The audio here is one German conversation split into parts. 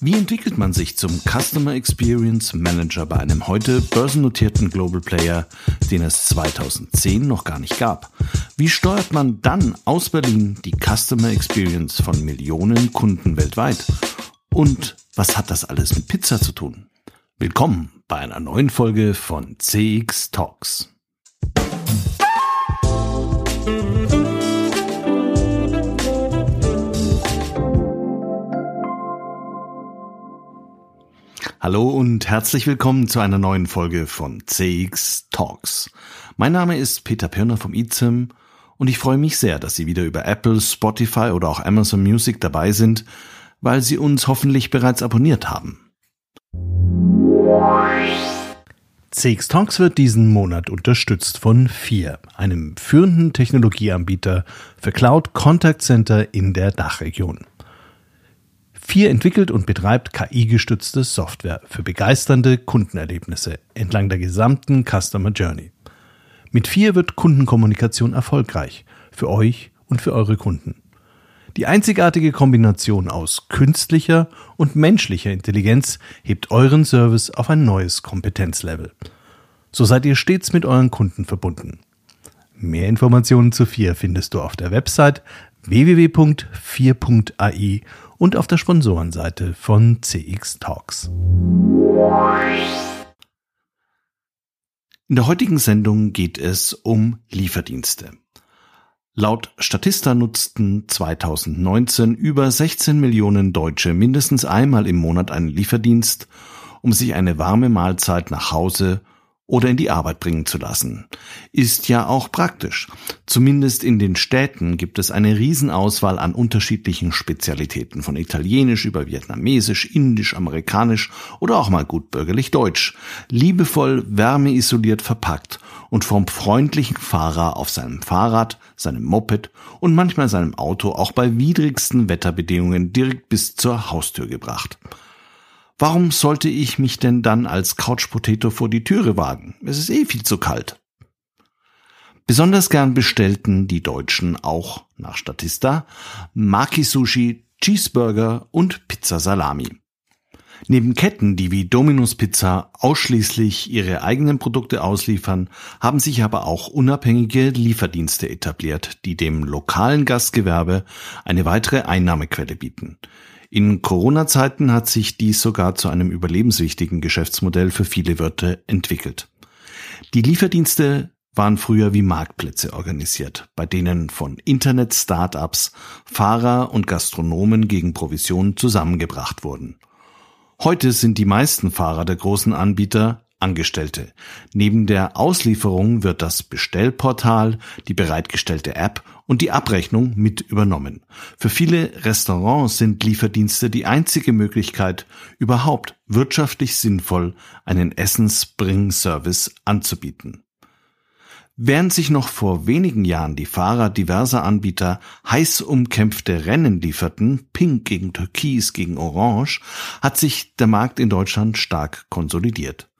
Wie entwickelt man sich zum Customer Experience Manager bei einem heute börsennotierten Global Player, den es 2010 noch gar nicht gab? Wie steuert man dann aus Berlin die Customer Experience von Millionen Kunden weltweit? Und was hat das alles mit Pizza zu tun? Willkommen bei einer neuen Folge von CX Talks. Hallo und herzlich willkommen zu einer neuen Folge von CX Talks. Mein Name ist Peter Pirner vom IZIM und ich freue mich sehr, dass Sie wieder über Apple, Spotify oder auch Amazon Music dabei sind, weil Sie uns hoffentlich bereits abonniert haben. CX Talks wird diesen Monat unterstützt von FIR, einem führenden Technologieanbieter für Cloud Contact Center in der Dachregion. Vier entwickelt und betreibt KI-gestützte Software für begeisternde Kundenerlebnisse entlang der gesamten Customer Journey. Mit vier wird Kundenkommunikation erfolgreich für euch und für eure Kunden. Die einzigartige Kombination aus künstlicher und menschlicher Intelligenz hebt euren Service auf ein neues Kompetenzlevel. So seid ihr stets mit euren Kunden verbunden. Mehr Informationen zu 4 findest du auf der Website www.4.ai und auf der Sponsorenseite von CX Talks. In der heutigen Sendung geht es um Lieferdienste. Laut Statista nutzten 2019 über 16 Millionen Deutsche mindestens einmal im Monat einen Lieferdienst, um sich eine warme Mahlzeit nach Hause oder in die Arbeit bringen zu lassen. Ist ja auch praktisch. Zumindest in den Städten gibt es eine Riesenauswahl an unterschiedlichen Spezialitäten, von Italienisch über Vietnamesisch, Indisch, Amerikanisch oder auch mal gut bürgerlich Deutsch. Liebevoll wärmeisoliert verpackt und vom freundlichen Fahrer auf seinem Fahrrad, seinem Moped und manchmal seinem Auto auch bei widrigsten Wetterbedingungen direkt bis zur Haustür gebracht. Warum sollte ich mich denn dann als Couch Potato vor die Türe wagen? Es ist eh viel zu kalt. Besonders gern bestellten die Deutschen auch nach Statista Maki Sushi, Cheeseburger und Pizza Salami. Neben Ketten, die wie Domino's Pizza ausschließlich ihre eigenen Produkte ausliefern, haben sich aber auch unabhängige Lieferdienste etabliert, die dem lokalen Gastgewerbe eine weitere Einnahmequelle bieten. In Corona-Zeiten hat sich dies sogar zu einem überlebenswichtigen Geschäftsmodell für viele Wirte entwickelt. Die Lieferdienste waren früher wie Marktplätze organisiert, bei denen von Internet-Startups Fahrer und Gastronomen gegen Provisionen zusammengebracht wurden. Heute sind die meisten Fahrer der großen Anbieter Angestellte. Neben der Auslieferung wird das Bestellportal, die bereitgestellte App und die Abrechnung mit übernommen. Für viele Restaurants sind Lieferdienste die einzige Möglichkeit, überhaupt wirtschaftlich sinnvoll einen Essensbring-Service anzubieten. Während sich noch vor wenigen Jahren die Fahrer diverser Anbieter heiß umkämpfte Rennen lieferten, Pink gegen Türkis gegen Orange, hat sich der Markt in Deutschland stark konsolidiert.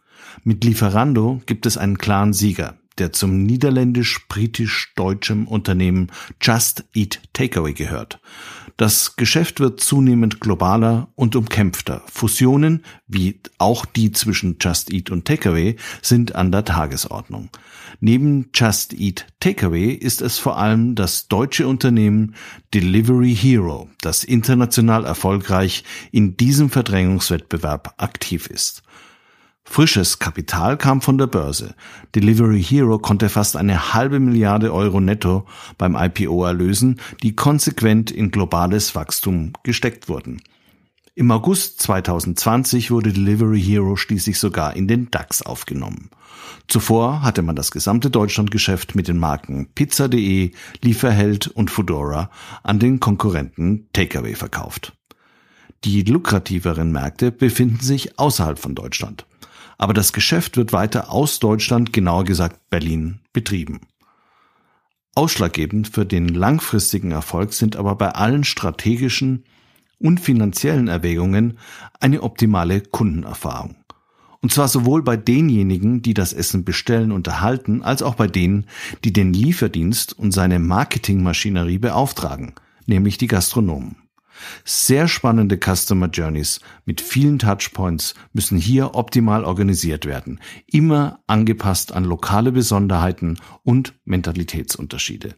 Mit Lieferando gibt es einen klaren Sieger, der zum niederländisch-britisch-deutschen Unternehmen Just Eat Takeaway gehört. Das Geschäft wird zunehmend globaler und umkämpfter. Fusionen, wie auch die zwischen Just Eat und Takeaway, sind an der Tagesordnung. Neben Just Eat Takeaway ist es vor allem das deutsche Unternehmen Delivery Hero, das international erfolgreich in diesem Verdrängungswettbewerb aktiv ist. Frisches Kapital kam von der Börse. Delivery Hero konnte fast eine halbe Milliarde Euro netto beim IPO erlösen, die konsequent in globales Wachstum gesteckt wurden. Im August 2020 wurde Delivery Hero schließlich sogar in den DAX aufgenommen. Zuvor hatte man das gesamte Deutschlandgeschäft mit den Marken Pizza.de, Lieferheld und Foodora an den Konkurrenten Takeaway verkauft. Die lukrativeren Märkte befinden sich außerhalb von Deutschland aber das Geschäft wird weiter aus Deutschland, genauer gesagt Berlin, betrieben. Ausschlaggebend für den langfristigen Erfolg sind aber bei allen strategischen und finanziellen Erwägungen eine optimale Kundenerfahrung. Und zwar sowohl bei denjenigen, die das Essen bestellen und erhalten, als auch bei denen, die den Lieferdienst und seine Marketingmaschinerie beauftragen, nämlich die Gastronomen. Sehr spannende Customer Journeys mit vielen Touchpoints müssen hier optimal organisiert werden, immer angepasst an lokale Besonderheiten und Mentalitätsunterschiede.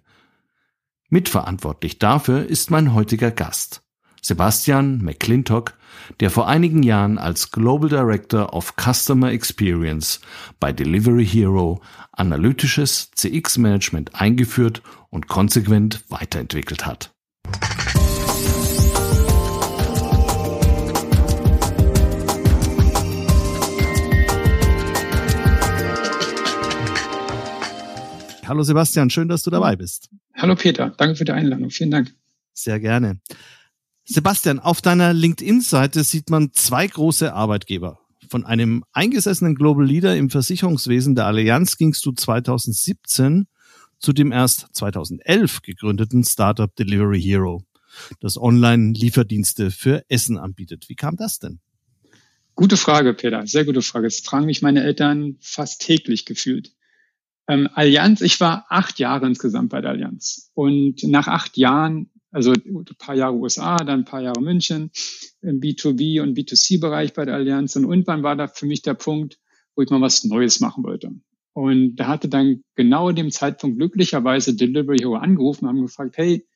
Mitverantwortlich dafür ist mein heutiger Gast, Sebastian McClintock, der vor einigen Jahren als Global Director of Customer Experience bei Delivery Hero analytisches CX-Management eingeführt und konsequent weiterentwickelt hat. Hallo Sebastian, schön, dass du dabei bist. Hallo Peter, danke für die Einladung. Vielen Dank. Sehr gerne. Sebastian, auf deiner LinkedIn-Seite sieht man zwei große Arbeitgeber. Von einem eingesessenen Global Leader im Versicherungswesen der Allianz gingst du 2017 zu dem erst 2011 gegründeten Startup Delivery Hero, das Online-Lieferdienste für Essen anbietet. Wie kam das denn? Gute Frage, Peter. Sehr gute Frage. Das fragen mich meine Eltern fast täglich gefühlt. Ähm, Allianz, ich war acht Jahre insgesamt bei der Allianz. Und nach acht Jahren, also ein paar Jahre USA, dann ein paar Jahre München, im B2B und B2C-Bereich bei der Allianz. Und irgendwann war da für mich der Punkt, wo ich mal was Neues machen wollte. Und da hatte dann genau in dem Zeitpunkt glücklicherweise Delivery Hero angerufen und haben gefragt, hey,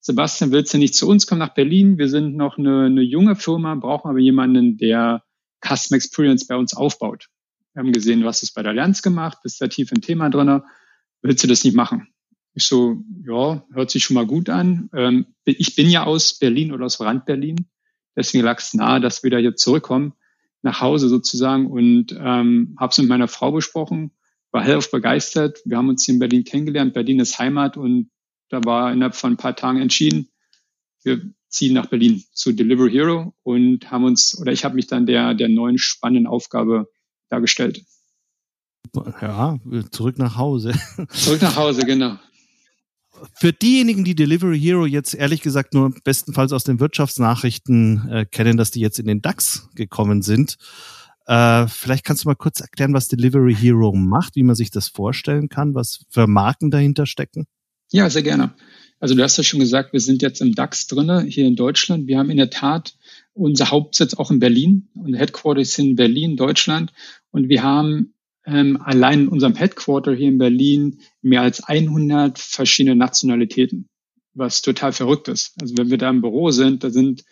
Sebastian, willst du nicht zu uns kommen nach Berlin? Wir sind noch eine, eine junge Firma, brauchen aber jemanden, der Custom Experience bei uns aufbaut. Wir haben gesehen, was ist bei der Allianz gemacht, bist da tief im Thema drinne. Willst du das nicht machen? Ich so, ja, hört sich schon mal gut an. Ähm, ich bin ja aus Berlin oder aus Rand Berlin. Deswegen lag es nahe, dass wir da jetzt zurückkommen, nach Hause sozusagen. Und ähm, habe es mit meiner Frau besprochen, war hellauf begeistert. Wir haben uns hier in Berlin kennengelernt. Berlin ist Heimat und da war innerhalb von ein paar Tagen entschieden, wir ziehen nach Berlin zu Deliver Hero und haben uns, oder ich habe mich dann der, der neuen spannenden Aufgabe dargestellt. Ja, zurück nach Hause. Zurück nach Hause, genau. Für diejenigen, die Delivery Hero jetzt ehrlich gesagt nur bestenfalls aus den Wirtschaftsnachrichten äh, kennen, dass die jetzt in den DAX gekommen sind, äh, vielleicht kannst du mal kurz erklären, was Delivery Hero macht, wie man sich das vorstellen kann, was für Marken dahinter stecken? Ja, sehr gerne. Also du hast ja schon gesagt, wir sind jetzt im DAX drinne hier in Deutschland. Wir haben in der Tat unser Hauptsitz auch in Berlin und Headquarters in Berlin, Deutschland. Und wir haben ähm, allein in unserem Headquarter hier in Berlin mehr als 100 verschiedene Nationalitäten, was total verrückt ist. Also wenn wir da im Büro sind, da sind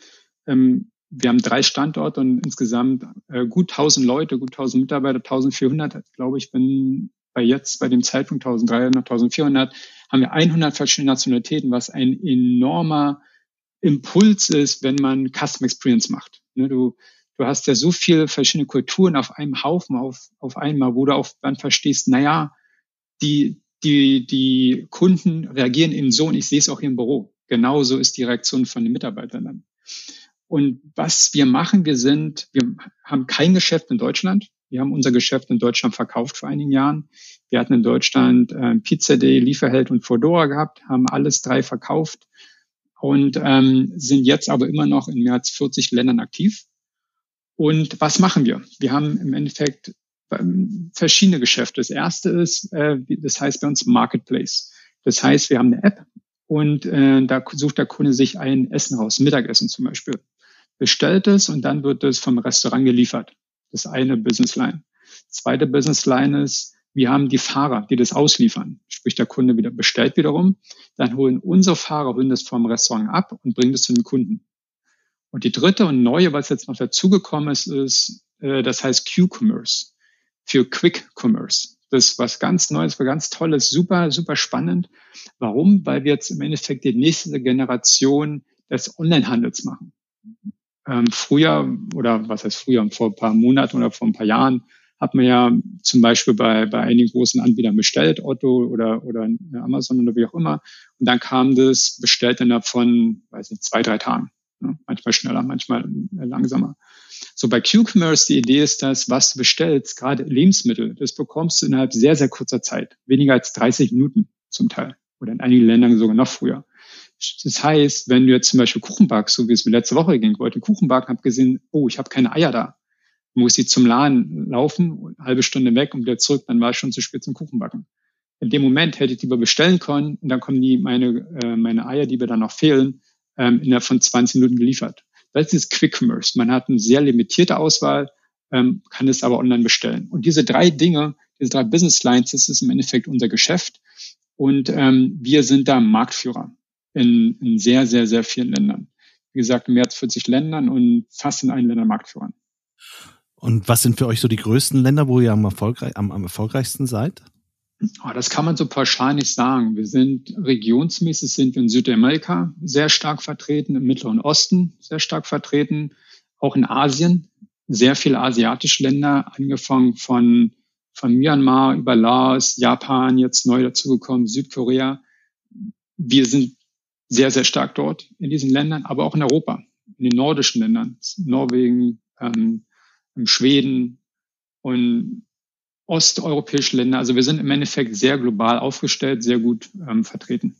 ähm, wir haben drei Standorte und insgesamt äh, gut 1000 Leute, gut 1000 Mitarbeiter, 1400, glaube ich, bin bei jetzt bei dem Zeitpunkt 1300, 1400 haben wir 100 verschiedene Nationalitäten, was ein enormer Impuls ist, wenn man Custom Experience macht. Ne, du, du hast ja so viele verschiedene Kulturen auf einem Haufen, auf, auf einmal, wo du auch dann verstehst, naja, die, die, die Kunden reagieren eben so und ich sehe es auch hier im Büro. Genauso ist die Reaktion von den Mitarbeitern dann. Und was wir machen, wir sind, wir haben kein Geschäft in Deutschland. Wir haben unser Geschäft in Deutschland verkauft vor einigen Jahren. Wir hatten in Deutschland äh, Pizza.de, Lieferheld und Fodora gehabt, haben alles drei verkauft und ähm, sind jetzt aber immer noch in mehr als 40 Ländern aktiv. Und was machen wir? Wir haben im Endeffekt ähm, verschiedene Geschäfte. Das erste ist, äh, das heißt bei uns Marketplace. Das heißt, wir haben eine App und äh, da sucht der Kunde sich ein Essen raus, Mittagessen zum Beispiel. Bestellt es und dann wird es vom Restaurant geliefert. Das eine Businessline. Zweite Businessline ist, wir haben die Fahrer, die das ausliefern. Sprich, der Kunde wieder bestellt wiederum. Dann holen unsere Fahrer holen das vom Restaurant ab und bringen das zu den Kunden. Und die dritte und neue, was jetzt noch dazugekommen ist, ist, äh, das heißt Q-Commerce für Quick Commerce. Das ist was ganz Neues, was ganz Tolles, super, super spannend. Warum? Weil wir jetzt im Endeffekt die nächste Generation des Onlinehandels machen. Ähm, früher, oder was heißt früher, vor ein paar Monaten oder vor ein paar Jahren, hat man ja zum Beispiel bei, bei einigen großen Anbietern bestellt, Otto oder, oder Amazon oder wie auch immer. Und dann kam das bestellt innerhalb von, weiß nicht, zwei, drei Tagen. Ne? Manchmal schneller, manchmal langsamer. So bei Q-Commerce, die Idee ist, dass was du bestellst, gerade Lebensmittel, das bekommst du innerhalb sehr, sehr kurzer Zeit. Weniger als 30 Minuten zum Teil. Oder in einigen Ländern sogar noch früher. Das heißt, wenn du jetzt zum Beispiel Kuchen backst, so wie es mir letzte Woche ging, wollte Kuchen backen, habe gesehen, oh, ich habe keine Eier da. Muss ich zum Laden laufen, halbe Stunde weg und wieder zurück, dann war ich schon zu spät zum Kuchenbacken. In dem Moment hätte ich lieber bestellen können und dann kommen die meine, äh, meine Eier, die mir dann noch fehlen, ähm, innerhalb von 20 Minuten geliefert. Das ist Quick Commerce. Man hat eine sehr limitierte Auswahl, ähm, kann es aber online bestellen. Und diese drei Dinge, diese drei Business Lines, das ist im Endeffekt unser Geschäft. Und ähm, wir sind da Marktführer in, in sehr, sehr, sehr vielen Ländern. Wie gesagt, mehr als 40 Ländern und fast in allen Ländern Marktführern. Und was sind für euch so die größten Länder, wo ihr am, erfolgreich, am, am erfolgreichsten seid? Oh, das kann man so pauschal nicht sagen. Wir sind regionsmäßig sind wir in Südamerika sehr stark vertreten, im Mittleren Osten sehr stark vertreten, auch in Asien, sehr viele asiatische Länder, angefangen von, von Myanmar über Laos, Japan, jetzt neu dazugekommen, Südkorea. Wir sind sehr, sehr stark dort in diesen Ländern, aber auch in Europa, in den nordischen Ländern, Norwegen, ähm, Schweden und osteuropäische Länder. Also wir sind im Endeffekt sehr global aufgestellt, sehr gut ähm, vertreten.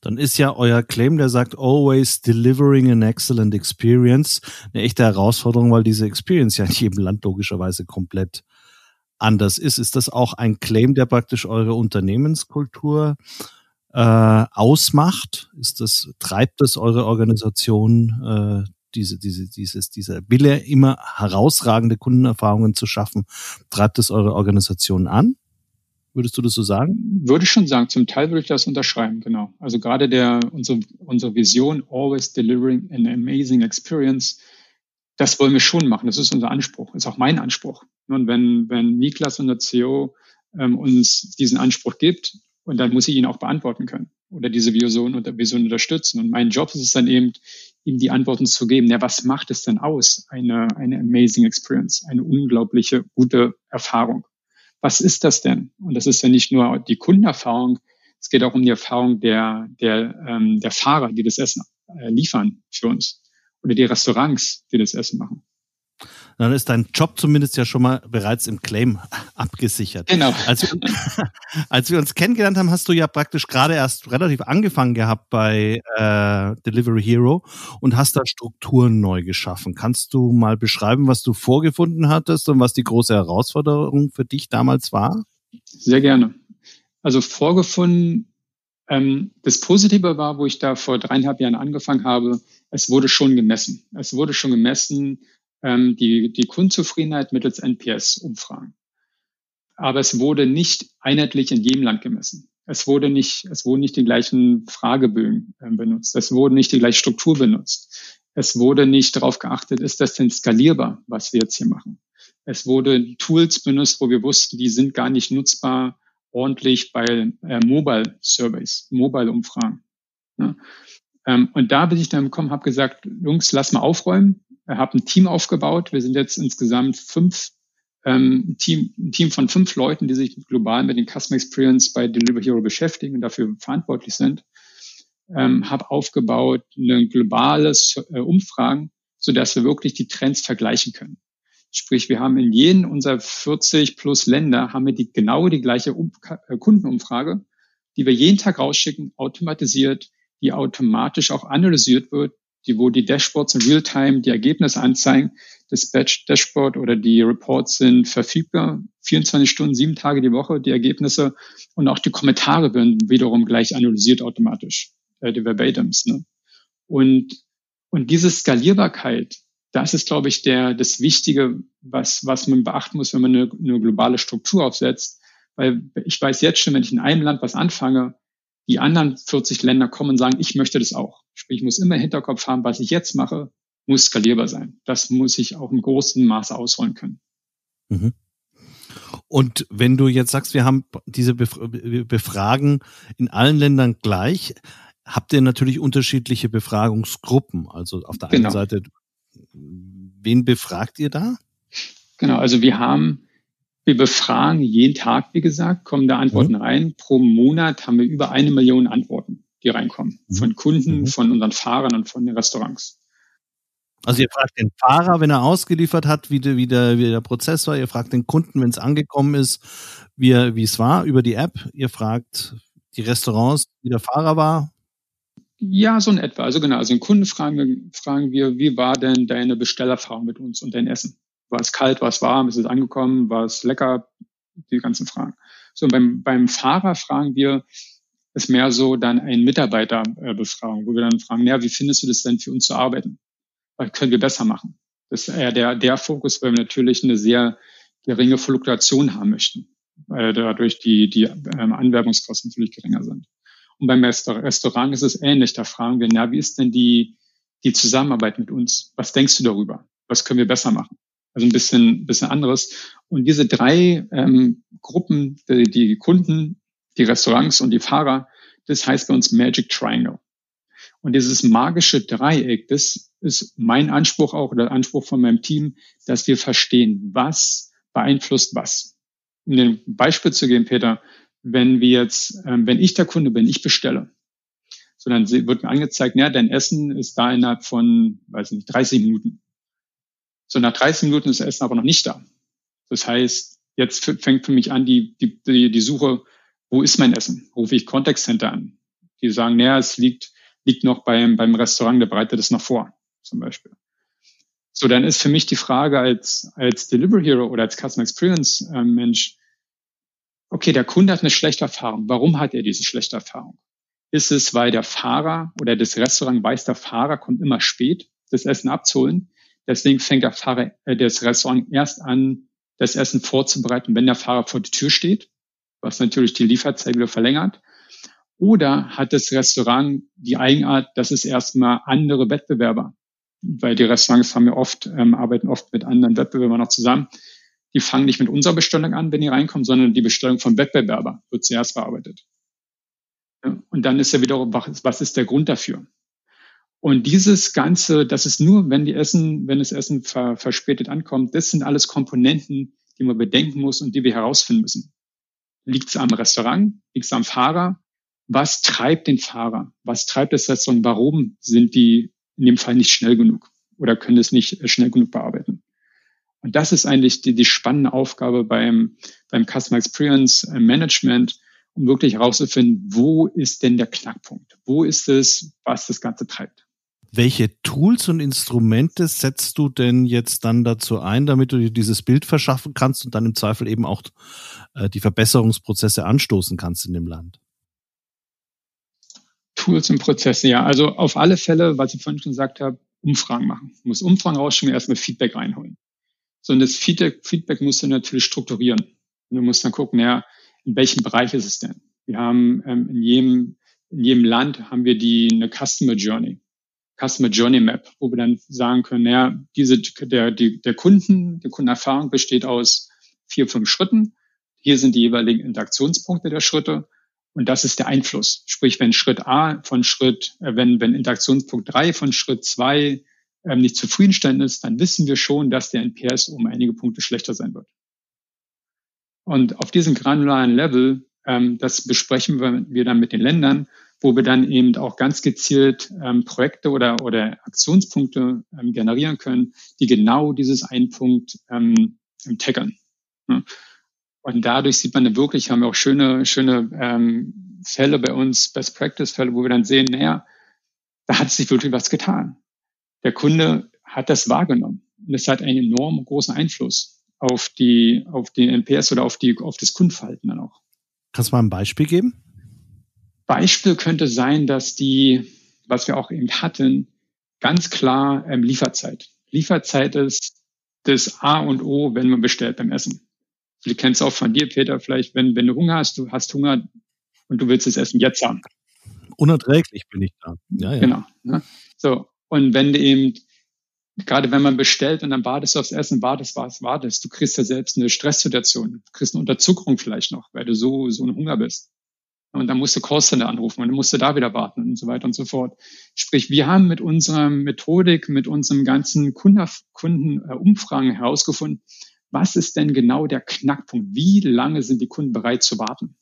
Dann ist ja euer Claim, der sagt, always delivering an excellent experience, eine echte Herausforderung, weil diese Experience ja in jedem Land logischerweise komplett anders ist. Ist das auch ein Claim, der praktisch eure Unternehmenskultur äh, ausmacht? Ist das, treibt das eure Organisation äh, diese, diese, dieses, dieser Wille, immer herausragende Kundenerfahrungen zu schaffen, treibt es eure Organisation an? Würdest du das so sagen? Würde ich schon sagen. Zum Teil würde ich das unterschreiben, genau. Also gerade der, unsere, unsere Vision, always delivering an amazing experience, das wollen wir schon machen. Das ist unser Anspruch. Ist auch mein Anspruch. Und wenn, wenn Niklas, unser CEO, ähm, uns diesen Anspruch gibt, und dann muss ich ihn auch beantworten können oder diese Vision Vision unterstützen. Und mein Job ist es dann eben, ihm die Antworten zu geben. Ja, was macht es denn aus? Eine, eine amazing experience, eine unglaubliche gute Erfahrung. Was ist das denn? Und das ist ja nicht nur die Kundenerfahrung, es geht auch um die Erfahrung der, der, ähm, der Fahrer, die das Essen äh, liefern für uns oder die Restaurants, die das Essen machen dann ist dein Job zumindest ja schon mal bereits im Claim abgesichert. Genau. Als wir, als wir uns kennengelernt haben, hast du ja praktisch gerade erst relativ angefangen gehabt bei äh, Delivery Hero und hast da Strukturen neu geschaffen. Kannst du mal beschreiben, was du vorgefunden hattest und was die große Herausforderung für dich damals war? Sehr gerne. Also vorgefunden, ähm, das Positive war, wo ich da vor dreieinhalb Jahren angefangen habe, es wurde schon gemessen. Es wurde schon gemessen, ähm, die, die Kundenzufriedenheit mittels NPS-Umfragen. Aber es wurde nicht einheitlich in jedem Land gemessen. Es wurde nicht, es wurden nicht die gleichen Fragebögen äh, benutzt. Es wurde nicht die gleiche Struktur benutzt. Es wurde nicht darauf geachtet, ist das denn skalierbar, was wir jetzt hier machen? Es wurde Tools benutzt, wo wir wussten, die sind gar nicht nutzbar ordentlich bei äh, Mobile Surveys, Mobile Umfragen. Ja. Ähm, und da bin ich dann gekommen, habe gesagt, Jungs, lass mal aufräumen habe ein Team aufgebaut. Wir sind jetzt insgesamt fünf ähm, Team, ein Team von fünf Leuten, die sich global mit den Customer Experience bei Deliver Hero beschäftigen und dafür verantwortlich sind. Ähm, habe aufgebaut eine globales äh, Umfragen, so dass wir wirklich die Trends vergleichen können. Sprich, wir haben in jedem unserer 40 plus Länder haben wir die genau die gleiche um äh, Kundenumfrage, die wir jeden Tag rausschicken, automatisiert, die automatisch auch analysiert wird die, wo die Dashboards in Realtime die Ergebnisse anzeigen. Das Dashboard oder die Reports sind verfügbar, 24 Stunden, sieben Tage die Woche, die Ergebnisse und auch die Kommentare werden wiederum gleich analysiert automatisch, äh, die Verbatims. Ne? Und, und diese Skalierbarkeit, das ist, glaube ich, der, das Wichtige, was, was man beachten muss, wenn man eine, eine globale Struktur aufsetzt. Weil ich weiß jetzt schon, wenn ich in einem Land was anfange, die anderen 40 Länder kommen und sagen, ich möchte das auch. Sprich, ich muss immer im Hinterkopf haben, was ich jetzt mache, muss skalierbar sein. Das muss ich auch im großen Maße ausrollen können. Mhm. Und wenn du jetzt sagst, wir haben diese Befragen in allen Ländern gleich, habt ihr natürlich unterschiedliche Befragungsgruppen. Also auf der einen genau. Seite, wen befragt ihr da? Genau, also wir haben wir befragen jeden Tag, wie gesagt, kommen da Antworten mhm. rein. Pro Monat haben wir über eine Million Antworten, die reinkommen. Mhm. Von Kunden, mhm. von unseren Fahrern und von den Restaurants. Also ihr fragt den Fahrer, wenn er ausgeliefert hat, wie der, wie der, wie der Prozess war. Ihr fragt den Kunden, wenn es angekommen ist, wie, wie es war über die App. Ihr fragt die Restaurants, wie der Fahrer war. Ja, so in etwa. Also genau, also den Kunden fragen wir, fragen wir, wie war denn deine Bestellerfahrung mit uns und dein Essen? War es kalt, war es warm, ist es angekommen, war es lecker? Die ganzen Fragen. So, beim, beim Fahrer fragen wir, ist mehr so dann ein Mitarbeiterbefragung, wo wir dann fragen, ja, wie findest du das denn für uns zu arbeiten? Was können wir besser machen? Das ist eher der, der Fokus, weil wir natürlich eine sehr geringe Fluktuation haben möchten, weil dadurch die, die ähm, Anwerbungskosten natürlich geringer sind. Und beim Restaurant ist es ähnlich. Da fragen wir, na, wie ist denn die, die Zusammenarbeit mit uns? Was denkst du darüber? Was können wir besser machen? Also ein bisschen, bisschen anderes. Und diese drei ähm, Gruppen, die, die Kunden, die Restaurants und die Fahrer, das heißt bei uns Magic Triangle. Und dieses magische Dreieck, das ist mein Anspruch auch oder Anspruch von meinem Team, dass wir verstehen, was beeinflusst was. Um ein Beispiel zu geben, Peter, wenn wir jetzt, ähm, wenn ich der Kunde bin, ich bestelle, so dann wird mir angezeigt, ja, dein Essen ist da innerhalb von, weiß nicht, 30 Minuten. So nach 30 Minuten ist das Essen aber noch nicht da. Das heißt, jetzt fängt für mich an die, die, die, die Suche, wo ist mein Essen? Rufe ich Contact Center an. Die sagen, naja, es liegt, liegt noch beim, beim Restaurant, der bereitet es noch vor, zum Beispiel. So, dann ist für mich die Frage als, als Delivery Hero oder als Customer Experience äh, Mensch, okay, der Kunde hat eine schlechte Erfahrung. Warum hat er diese schlechte Erfahrung? Ist es, weil der Fahrer oder das Restaurant weiß, der Fahrer kommt immer spät, das Essen abzuholen. Deswegen fängt der Fahrer, äh, das Restaurant erst an, das Essen vorzubereiten, wenn der Fahrer vor der Tür steht, was natürlich die Lieferzeit wieder verlängert. Oder hat das Restaurant die Eigenart, dass es erstmal andere Wettbewerber, weil die Restaurants haben ja oft, ähm, arbeiten oft mit anderen Wettbewerbern noch zusammen, die fangen nicht mit unserer Bestellung an, wenn die reinkommen, sondern die Bestellung vom Wettbewerber wird zuerst bearbeitet. Und dann ist ja wiederum, was ist der Grund dafür? Und dieses Ganze, das ist nur, wenn die Essen, wenn das Essen ver, verspätet ankommt, das sind alles Komponenten, die man bedenken muss und die wir herausfinden müssen. Liegt es am Restaurant? Liegt es am Fahrer? Was treibt den Fahrer? Was treibt das Restaurant? Warum sind die in dem Fall nicht schnell genug oder können es nicht schnell genug bearbeiten? Und das ist eigentlich die, die spannende Aufgabe beim, beim Customer Experience Management, um wirklich herauszufinden, wo ist denn der Knackpunkt? Wo ist es, was das Ganze treibt? Welche Tools und Instrumente setzt du denn jetzt dann dazu ein, damit du dir dieses Bild verschaffen kannst und dann im Zweifel eben auch äh, die Verbesserungsprozesse anstoßen kannst in dem Land? Tools und Prozesse, ja. Also auf alle Fälle, was ich vorhin schon gesagt habe, Umfragen machen. Du musst Umfragen rausschicken, erstmal Feedback reinholen. So, und das Feedback, Feedback musst du natürlich strukturieren. Und du musst dann gucken, ja, in welchem Bereich ist es denn? Wir haben ähm, in jedem in jedem Land haben wir die eine Customer Journey, Customer Journey Map, wo wir dann sagen können, ja, diese der die, der Kunden, die Kundenerfahrung besteht aus vier fünf Schritten. Hier sind die jeweiligen Interaktionspunkte der Schritte und das ist der Einfluss. Sprich, wenn Schritt A von Schritt, äh, wenn wenn Interaktionspunkt drei von Schritt zwei ähm, nicht zufriedenstellend ist, dann wissen wir schon, dass der NPS um einige Punkte schlechter sein wird. Und auf diesem granularen Level, ähm, das besprechen wir, wir dann mit den Ländern, wo wir dann eben auch ganz gezielt ähm, Projekte oder, oder Aktionspunkte ähm, generieren können, die genau dieses einen Punkt ähm, tackern. Ja. Und dadurch sieht man dann wirklich, haben wir auch schöne, schöne ähm, Fälle bei uns, Best Practice Fälle, wo wir dann sehen, naja, da hat sich wirklich was getan. Der Kunde hat das wahrgenommen. Und es hat einen enorm großen Einfluss auf die, auf den NPS oder auf die, auf das Kundenverhalten dann auch. Kannst du mal ein Beispiel geben? Beispiel könnte sein, dass die, was wir auch eben hatten, ganz klar ähm, Lieferzeit. Lieferzeit ist das A und O, wenn man bestellt beim Essen. Du kennst auch von dir, Peter, vielleicht, wenn, wenn du Hunger hast, du hast Hunger und du willst das Essen jetzt haben. Unerträglich bin ich da. Ja, ja. Genau. Ne? So. Und wenn du eben gerade wenn man bestellt und dann wartest du aufs Essen, wartest, wartest, wartest, du kriegst ja selbst eine Stresssituation, du kriegst eine Unterzuckerung vielleicht noch, weil du so, so ein Hunger bist. Und dann musst du Callcenter anrufen und dann musst du da wieder warten und so weiter und so fort. Sprich, wir haben mit unserer Methodik, mit unserem ganzen Kundenumfragen herausgefunden, was ist denn genau der Knackpunkt? Wie lange sind die Kunden bereit zu warten?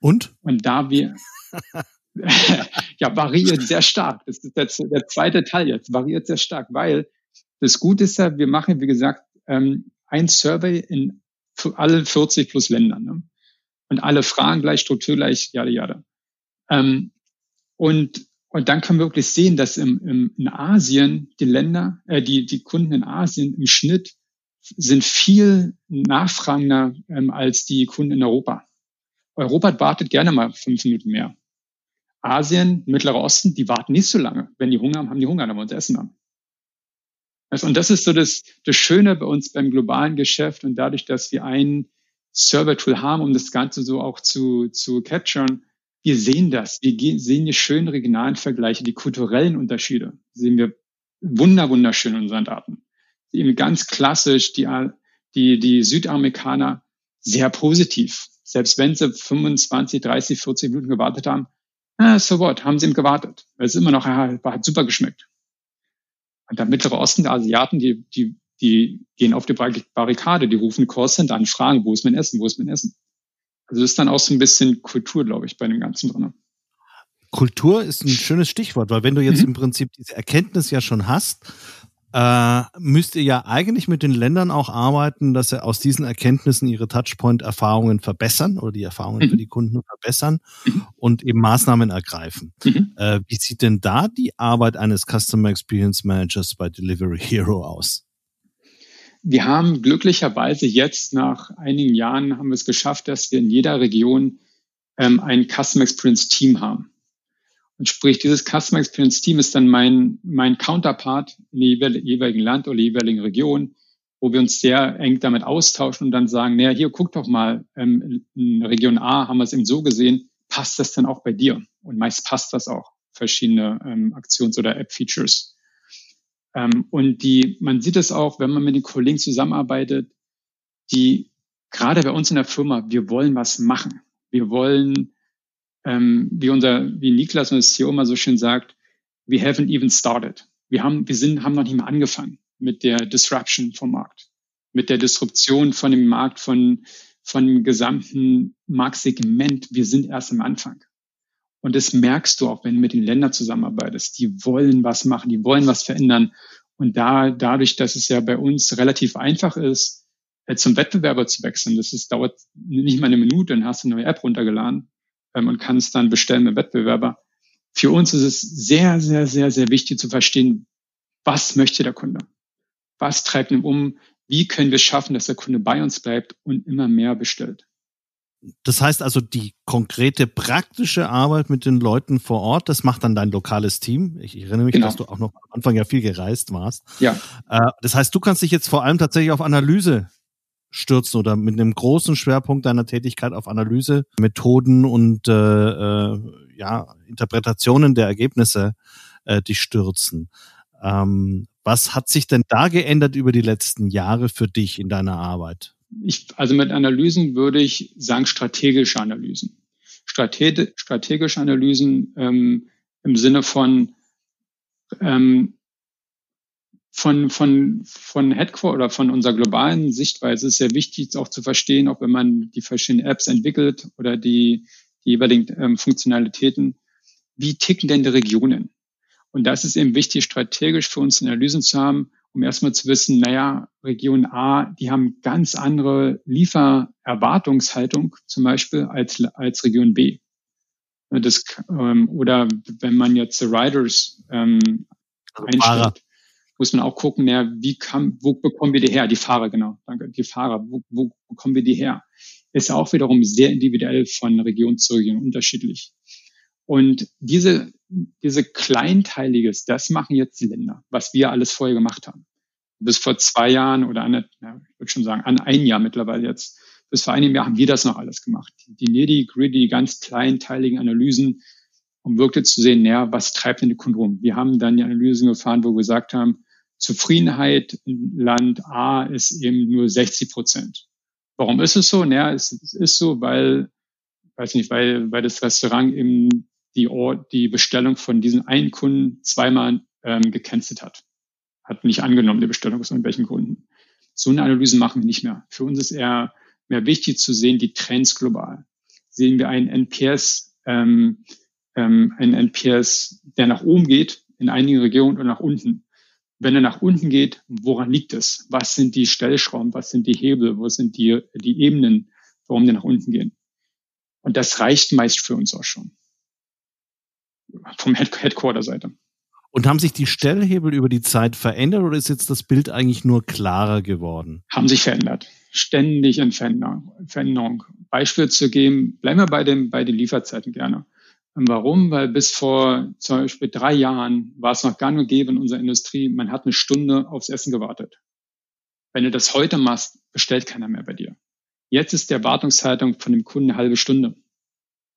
Und? Und da wir, ja, variiert sehr stark. Das ist der, der zweite Teil jetzt, variiert sehr stark, weil das Gute ist ja, wir machen, wie gesagt, ähm, ein Survey in alle 40 plus Ländern. Ne? Und alle Fragen gleich, Struktur gleich, jada, jada. Ähm, und, und dann können wir wirklich sehen, dass im, im, in Asien die Länder, äh, die, die Kunden in Asien im Schnitt sind viel nachfragender ähm, als die Kunden in Europa. Europa wartet gerne mal fünf Minuten mehr. Asien, Mittlerer Osten, die warten nicht so lange. Wenn die Hunger haben, haben die Hunger, dann wollen sie essen haben. Und das ist so das, das Schöne bei uns beim globalen Geschäft und dadurch, dass wir ein Server-Tool haben, um das Ganze so auch zu, zu capturen, wir sehen das. Wir sehen die schönen regionalen Vergleiche, die kulturellen Unterschiede. Sehen wir wunder, wunderschön in unseren Daten. Eben ganz klassisch, die, die, die Südamerikaner sehr positiv. Selbst wenn sie 25, 30, 40 Minuten gewartet haben, ah, so what, haben sie ihm gewartet. Es ist immer noch, hat super geschmeckt. Und der Mittlere Osten, der Asiaten, die, die, die gehen auf die Barrikade, die rufen Callcenter an, fragen, wo ist mein Essen, wo ist mein Essen? Also das ist dann auch so ein bisschen Kultur, glaube ich, bei dem Ganzen drin. Kultur ist ein schönes Stichwort, weil wenn du jetzt mhm. im Prinzip diese Erkenntnis ja schon hast, äh, müsst ihr ja eigentlich mit den Ländern auch arbeiten, dass sie aus diesen Erkenntnissen ihre Touchpoint-Erfahrungen verbessern oder die Erfahrungen mhm. für die Kunden verbessern mhm. und eben Maßnahmen ergreifen. Mhm. Äh, wie sieht denn da die Arbeit eines Customer Experience Managers bei Delivery Hero aus? Wir haben glücklicherweise jetzt nach einigen Jahren haben wir es geschafft, dass wir in jeder Region ähm, ein Customer Experience Team haben. Und sprich, dieses Customer Experience Team ist dann mein, mein Counterpart in jeweiligen Land oder jeweiligen Region, wo wir uns sehr eng damit austauschen und dann sagen, naja, hier, guck doch mal, ähm, in Region A haben wir es eben so gesehen, passt das dann auch bei dir? Und meist passt das auch, verschiedene ähm, Aktions- oder App-Features. Ähm, und die, man sieht es auch, wenn man mit den Kollegen zusammenarbeitet, die gerade bei uns in der Firma, wir wollen was machen. Wir wollen ähm, wie unser, wie Niklas und das CEO immer so schön sagt, we haven't even started. Wir haben, wir sind, haben noch nicht mal angefangen mit der Disruption vom Markt, mit der Disruption von dem Markt, von, von dem gesamten Marktsegment. Wir sind erst am Anfang. Und das merkst du auch, wenn du mit den Ländern zusammenarbeitest. Die wollen was machen, die wollen was verändern. Und da, dadurch, dass es ja bei uns relativ einfach ist, äh, zum Wettbewerber zu wechseln, das ist, dauert nicht mal eine Minute, dann hast du eine neue App runtergeladen ähm, und kann es dann bestellen mit Wettbewerber. Für uns ist es sehr, sehr, sehr, sehr wichtig zu verstehen, was möchte der Kunde? Was treibt ihn um? Wie können wir schaffen, dass der Kunde bei uns bleibt und immer mehr bestellt? Das heißt also, die konkrete praktische Arbeit mit den Leuten vor Ort, das macht dann dein lokales Team. Ich, ich erinnere mich, genau. dass du auch noch am Anfang ja viel gereist warst. Ja. Äh, das heißt, du kannst dich jetzt vor allem tatsächlich auf Analyse stürzen oder mit einem großen Schwerpunkt deiner Tätigkeit auf Analyse, Methoden und äh, äh, ja, Interpretationen der Ergebnisse äh, dich stürzen. Ähm, was hat sich denn da geändert über die letzten Jahre für dich in deiner Arbeit? Ich, also mit Analysen würde ich sagen strategische Analysen. Strate strategische Analysen ähm, im Sinne von ähm, von, von, von Headquarter oder von unserer globalen Sichtweise ist sehr wichtig, auch zu verstehen, auch wenn man die verschiedenen Apps entwickelt oder die, die jeweiligen ähm, Funktionalitäten, wie ticken denn die Regionen? Und das ist eben wichtig, strategisch für uns Analysen zu haben, um erstmal zu wissen, naja, Region A, die haben ganz andere Liefererwartungshaltung zum Beispiel als, als Region B. Das, ähm, oder wenn man jetzt Riders ähm, also einstellt muss man auch gucken, ja, wie kann, wo bekommen wir die her? Die Fahrer, genau, danke, die Fahrer, wo, wo bekommen wir die her? Ist auch wiederum sehr individuell von Region zu Region unterschiedlich. Und diese, diese Kleinteiliges, das machen jetzt die Länder, was wir alles vorher gemacht haben. Bis vor zwei Jahren oder an, ja, ich würde schon sagen, an ein Jahr mittlerweile jetzt, bis vor einem Jahr haben wir das noch alles gemacht. Die nitty-gritty, ganz kleinteiligen Analysen, um wirklich zu sehen, naja, was treibt denn die Kunden rum? Wir haben dann die Analysen gefahren, wo wir gesagt haben, Zufriedenheit in Land A ist eben nur 60 Prozent. Warum ist es so? Naja, es, es ist so, weil, weiß nicht, weil, weil das Restaurant eben die, die Bestellung von diesen einen Kunden zweimal ähm, gecancelt hat. Hat nicht angenommen, die Bestellung aus irgendwelchen Gründen. So eine Analyse machen wir nicht mehr. Für uns ist eher mehr wichtig zu sehen, die Trends global. Sehen wir einen NPS, ähm, ähm, einen NPS, der nach oben geht in einigen Regionen und nach unten. Wenn er nach unten geht, woran liegt es? Was sind die Stellschrauben? Was sind die Hebel? Wo sind die, die Ebenen, warum die nach unten gehen? Und das reicht meist für uns auch schon. Vom Headquarter-Seite. Und haben sich die Stellhebel über die Zeit verändert oder ist jetzt das Bild eigentlich nur klarer geworden? Haben sich verändert. Ständig in Veränderung. Beispiel zu geben, bleiben wir bei, dem, bei den Lieferzeiten gerne. Und warum? Weil bis vor zum Beispiel drei Jahren war es noch gar nur gäbe in unserer Industrie, man hat eine Stunde aufs Essen gewartet. Wenn du das heute machst, bestellt keiner mehr bei dir. Jetzt ist die Erwartungszeitung von dem Kunden eine halbe Stunde.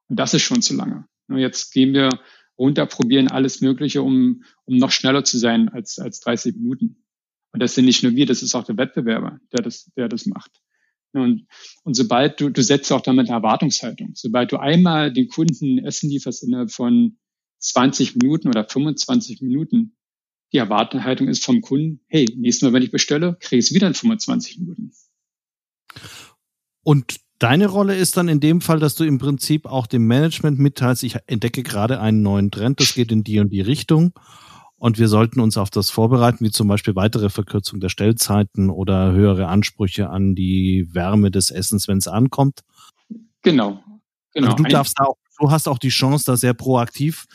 Und das ist schon zu lange. Jetzt gehen wir runter, probieren alles Mögliche, um, um noch schneller zu sein als, als 30 Minuten. Und das sind nicht nur wir, das ist auch der Wettbewerber, der das, der das macht. Und, und sobald du, du setzt auch damit eine Erwartungshaltung. Sobald du einmal den Kunden Essen lieferst innerhalb von 20 Minuten oder 25 Minuten, die Erwartungshaltung ist vom Kunden, hey, nächstes Mal, wenn ich bestelle, kriege ich es wieder in 25 Minuten. Und deine Rolle ist dann in dem Fall, dass du im Prinzip auch dem Management mitteilst, ich entdecke gerade einen neuen Trend, das geht in die und die Richtung. Und wir sollten uns auf das vorbereiten, wie zum Beispiel weitere Verkürzung der Stellzeiten oder höhere Ansprüche an die Wärme des Essens, wenn es ankommt. Genau. genau. Also du darfst auch, du hast auch die Chance, da sehr proaktiv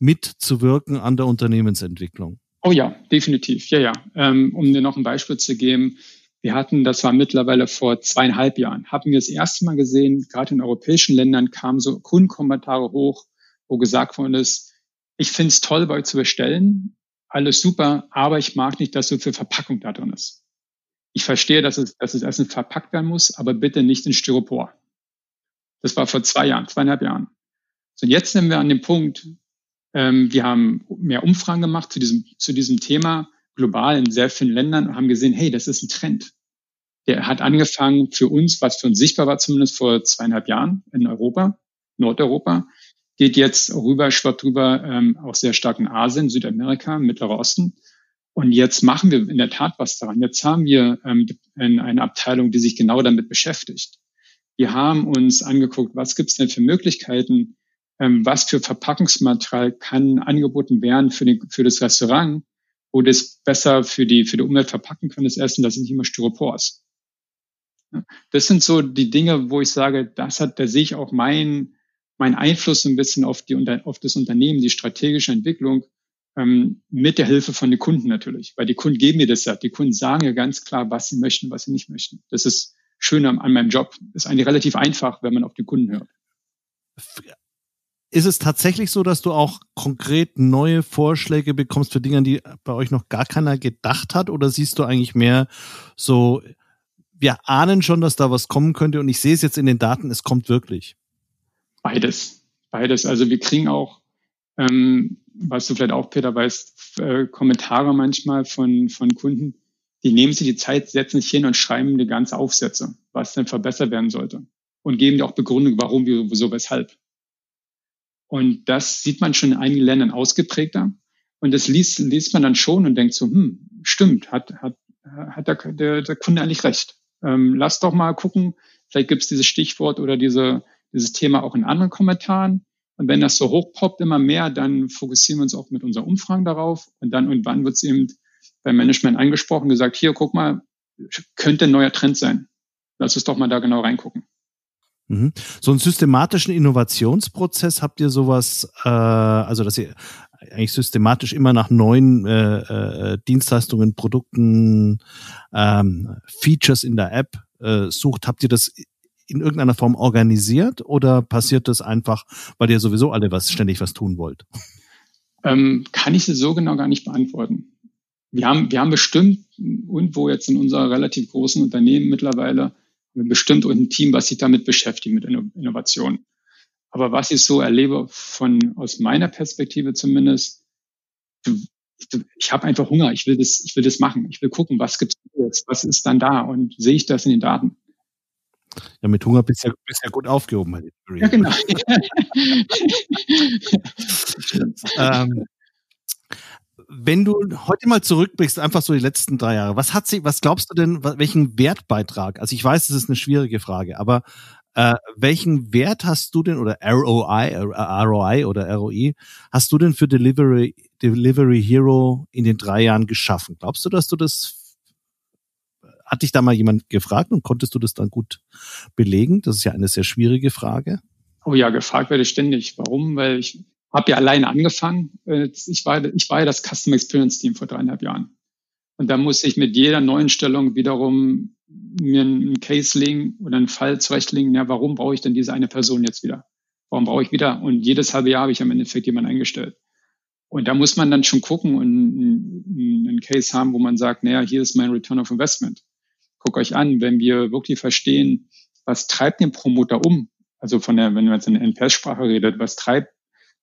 mitzuwirken an der Unternehmensentwicklung. Oh ja, definitiv. Ja, ja. Ähm, um dir noch ein Beispiel zu geben, wir hatten, das war mittlerweile vor zweieinhalb Jahren, haben wir das erste Mal gesehen, gerade in europäischen Ländern kamen so Kundenkommentare hoch, wo gesagt worden ist, ich finde es toll, bei euch zu bestellen, alles super, aber ich mag nicht, dass so viel Verpackung da drin ist. Ich verstehe, dass es, dass es Essen verpackt werden muss, aber bitte nicht in Styropor. Das war vor zwei Jahren, zweieinhalb Jahren. So, jetzt sind wir an dem Punkt, ähm, wir haben mehr Umfragen gemacht zu diesem, zu diesem Thema global in sehr vielen Ländern und haben gesehen, hey, das ist ein Trend. Der hat angefangen für uns, was für uns sichtbar war, zumindest vor zweieinhalb Jahren in Europa, Nordeuropa, geht jetzt rüber, schwappt rüber, ähm, auch sehr stark in Asien, Südamerika, Mittlerer Osten. Und jetzt machen wir in der Tat was daran. Jetzt haben wir ähm, eine Abteilung, die sich genau damit beschäftigt. Wir haben uns angeguckt, was gibt es denn für Möglichkeiten, ähm, was für Verpackungsmaterial kann angeboten werden für, den, für das Restaurant, wo das besser für die, für die Umwelt verpacken kann, das Essen, das sind nicht immer Styropors. Das sind so die Dinge, wo ich sage, das hat, da sehe ich auch mein, mein Einfluss ein bisschen auf die, auf das Unternehmen, die strategische Entwicklung, ähm, mit der Hilfe von den Kunden natürlich. Weil die Kunden geben mir das ja. Die Kunden sagen ja ganz klar, was sie möchten, was sie nicht möchten. Das ist schön an, an meinem Job. Das ist eigentlich relativ einfach, wenn man auf die Kunden hört. Ist es tatsächlich so, dass du auch konkret neue Vorschläge bekommst für Dinge, die bei euch noch gar keiner gedacht hat? Oder siehst du eigentlich mehr so, wir ahnen schon, dass da was kommen könnte und ich sehe es jetzt in den Daten, es kommt wirklich? Beides. Beides. Also wir kriegen auch, ähm, was du vielleicht auch, Peter, weißt, äh, Kommentare manchmal von, von Kunden, die nehmen sich die Zeit, setzen sich hin und schreiben die ganze Aufsätze, was denn verbessert werden sollte. Und geben dir auch Begründung, warum, wieso, weshalb. Und das sieht man schon in einigen Ländern ausgeprägter. Und das liest, liest man dann schon und denkt so, hm, stimmt, hat, hat, hat der, der, der Kunde eigentlich recht. Ähm, lass doch mal gucken, vielleicht gibt es dieses Stichwort oder diese, dieses Thema auch in anderen Kommentaren. Und wenn das so hochpoppt immer mehr, dann fokussieren wir uns auch mit unseren Umfragen darauf. Und dann irgendwann wird es eben beim Management angesprochen, gesagt, hier, guck mal, könnte ein neuer Trend sein. Lass uns doch mal da genau reingucken. Mhm. So einen systematischen Innovationsprozess habt ihr sowas, äh, also dass ihr eigentlich systematisch immer nach neuen äh, äh, Dienstleistungen, Produkten, ähm, Features in der App äh, sucht. Habt ihr das in irgendeiner Form organisiert oder passiert das einfach, weil ihr sowieso alle was ständig was tun wollt? Ähm, kann ich so genau gar nicht beantworten. Wir haben, wir haben bestimmt irgendwo jetzt in unserer relativ großen Unternehmen mittlerweile bestimmt ein Team, was sich damit beschäftigt, mit Innovation. Aber was ich so erlebe von, aus meiner Perspektive zumindest, ich habe einfach Hunger, ich will das, ich will das machen, ich will gucken, was gibt's jetzt, was ist dann da und sehe ich das in den Daten. Ja, mit Hunger bist du ja, bist ja gut aufgehoben. Ja, genau. ähm, wenn du heute mal zurückblickst, einfach so die letzten drei Jahre, was hat sie, was glaubst du denn, welchen Wertbeitrag? Also ich weiß, das ist eine schwierige Frage, aber äh, welchen Wert hast du denn oder ROI, äh, ROI oder ROI hast du denn für Delivery, Delivery Hero in den drei Jahren geschaffen? Glaubst du, dass du das hat dich da mal jemand gefragt und konntest du das dann gut belegen? Das ist ja eine sehr schwierige Frage. Oh ja, gefragt werde ich ständig. Warum? Weil ich habe ja alleine angefangen. Äh, ich war, ich war ja das Custom Experience Team vor dreieinhalb Jahren. Und da muss ich mit jeder neuen Stellung wiederum mir einen Case legen oder einen Fall zurechtlegen. Ja, warum brauche ich denn diese eine Person jetzt wieder? Warum brauche ich wieder? Und jedes halbe Jahr habe ich am Endeffekt jemanden eingestellt. Und da muss man dann schon gucken und einen Case haben, wo man sagt, naja, hier ist mein Return of Investment. Guckt euch an, wenn wir wirklich verstehen, was treibt den Promoter um? Also von der, wenn man jetzt in NPS-Sprache redet, was treibt,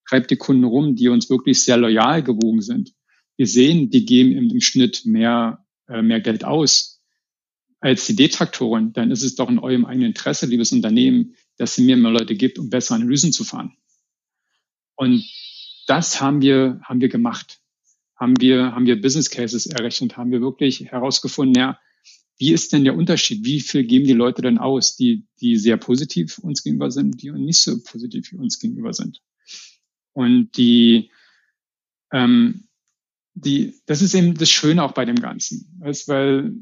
treibt die Kunden rum, die uns wirklich sehr loyal gewogen sind? Wir sehen, die geben im, im Schnitt mehr, äh, mehr Geld aus als die Detraktoren. Dann ist es doch in eurem eigenen Interesse, liebes Unternehmen, dass sie mir mehr Leute gibt, um bessere Analysen zu fahren. Und das haben wir, haben wir gemacht. Haben wir, haben wir Business Cases errechnet, haben wir wirklich herausgefunden, ja, wie ist denn der Unterschied? Wie viel geben die Leute denn aus, die, die sehr positiv uns gegenüber sind, die nicht so positiv uns gegenüber sind? Und die, ähm, die, das ist eben das Schöne auch bei dem Ganzen, weißt, weil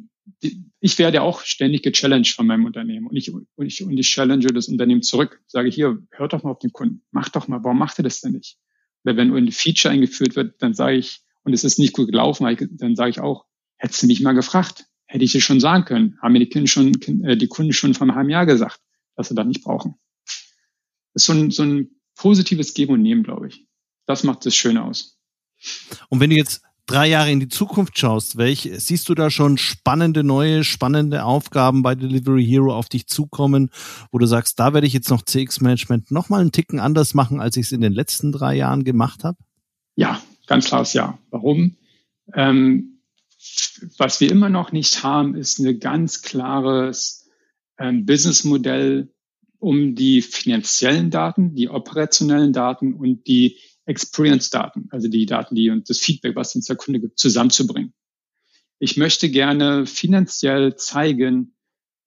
die, ich werde auch ständig gechallenged von meinem Unternehmen. Und ich, und ich, und ich challenge das Unternehmen zurück, sage hier, hört doch mal auf den Kunden, mach doch mal, warum macht ihr das denn nicht? Weil wenn ein Feature eingeführt wird, dann sage ich, und es ist nicht gut gelaufen, dann sage ich auch, hättest du mich mal gefragt, hätte ich dir schon sagen können, haben mir die Kunden schon, äh, die Kunden schon vor einem halben Jahr gesagt, dass sie das nicht brauchen. Das ist so ein, so ein positives Geben und Nehmen, glaube ich. Das macht das Schöne aus. Und wenn du jetzt drei Jahre in die Zukunft schaust, welch, siehst du da schon spannende, neue, spannende Aufgaben bei Delivery Hero auf dich zukommen, wo du sagst, da werde ich jetzt noch CX-Management nochmal einen Ticken anders machen, als ich es in den letzten drei Jahren gemacht habe? Ja, ganz klares Ja. Warum? Ähm, was wir immer noch nicht haben, ist ein ganz klares ähm, Businessmodell um die finanziellen Daten, die operationellen Daten und die Experience-Daten, also die Daten, die und das Feedback, was uns der Kunde gibt, zusammenzubringen. Ich möchte gerne finanziell zeigen,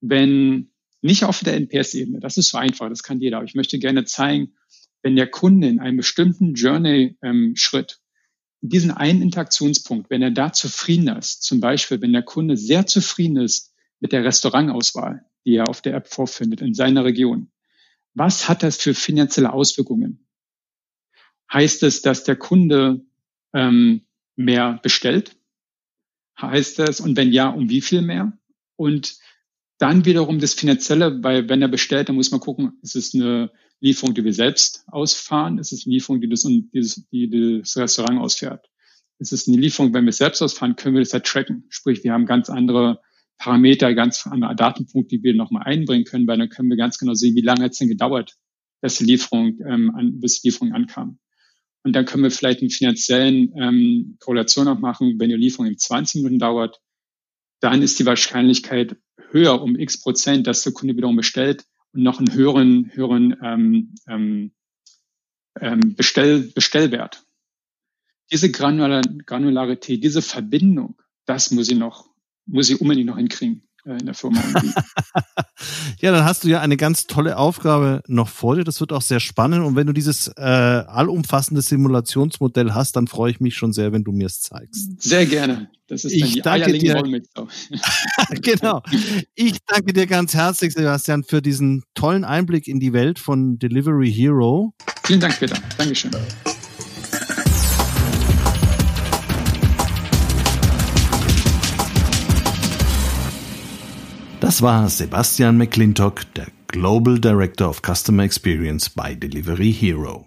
wenn nicht auf der NPS-Ebene, das ist so einfach, das kann jeder, aber ich möchte gerne zeigen, wenn der Kunde in einem bestimmten Journey-Schritt ähm, diesen einen Interaktionspunkt, wenn er da zufrieden ist, zum Beispiel, wenn der Kunde sehr zufrieden ist mit der Restaurantauswahl, die er auf der App vorfindet in seiner Region, was hat das für finanzielle Auswirkungen? Heißt es, dass der Kunde ähm, mehr bestellt? Heißt es, und wenn ja, um wie viel mehr? Und dann wiederum das Finanzielle, weil wenn er bestellt, dann muss man gucken, ist es eine Lieferung, die wir selbst ausfahren? Ist es eine Lieferung, die das, die das Restaurant ausfährt? Ist es eine Lieferung, wenn wir selbst ausfahren, können wir das halt tracken. Sprich, wir haben ganz andere Parameter, ganz andere Datenpunkte, die wir nochmal einbringen können, weil dann können wir ganz genau sehen, wie lange hat es denn gedauert, dass die Lieferung, ähm, an, bis die Lieferung ankam. Und dann können wir vielleicht einen finanziellen ähm, Korrelation auch machen, wenn die Lieferung in 20 Minuten dauert, dann ist die Wahrscheinlichkeit höher um x Prozent, dass der Kunde wiederum bestellt, und noch einen höheren, höheren ähm, ähm, ähm, Bestell, Bestellwert. Diese Granular, Granularität, diese Verbindung, das muss ich noch, muss ich unbedingt noch hinkriegen äh, in der Firma. ja, dann hast du ja eine ganz tolle Aufgabe noch vor dir. Das wird auch sehr spannend. Und wenn du dieses äh, allumfassende Simulationsmodell hast, dann freue ich mich schon sehr, wenn du mir es zeigst. Sehr gerne. Das ist ich dann die danke dir. genau. Ich danke dir ganz herzlich, Sebastian, für diesen tollen Einblick in die Welt von Delivery Hero. Vielen Dank, Peter. Dankeschön. Das war Sebastian McClintock, der Global Director of Customer Experience bei Delivery Hero.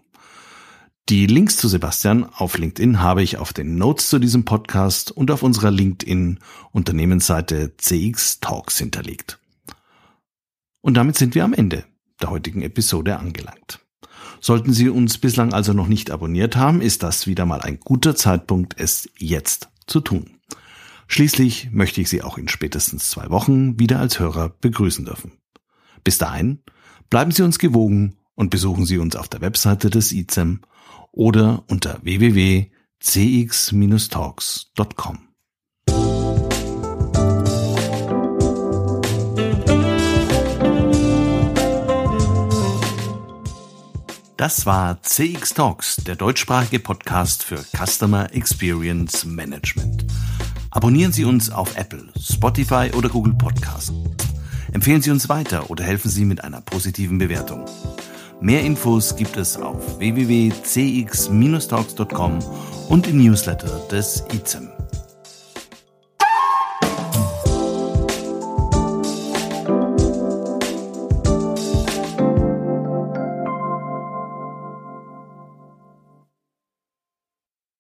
Die Links zu Sebastian auf LinkedIn habe ich auf den Notes zu diesem Podcast und auf unserer LinkedIn Unternehmensseite CX Talks hinterlegt. Und damit sind wir am Ende der heutigen Episode angelangt. Sollten Sie uns bislang also noch nicht abonniert haben, ist das wieder mal ein guter Zeitpunkt, es jetzt zu tun. Schließlich möchte ich Sie auch in spätestens zwei Wochen wieder als Hörer begrüßen dürfen. Bis dahin, bleiben Sie uns gewogen und besuchen Sie uns auf der Webseite des ICEM oder unter www.cx-talks.com. Das war CX Talks, der deutschsprachige Podcast für Customer Experience Management. Abonnieren Sie uns auf Apple, Spotify oder Google Podcast. Empfehlen Sie uns weiter oder helfen Sie mit einer positiven Bewertung. Mehr Infos gibt es auf www.cx-talks.com und im Newsletter des ICEM.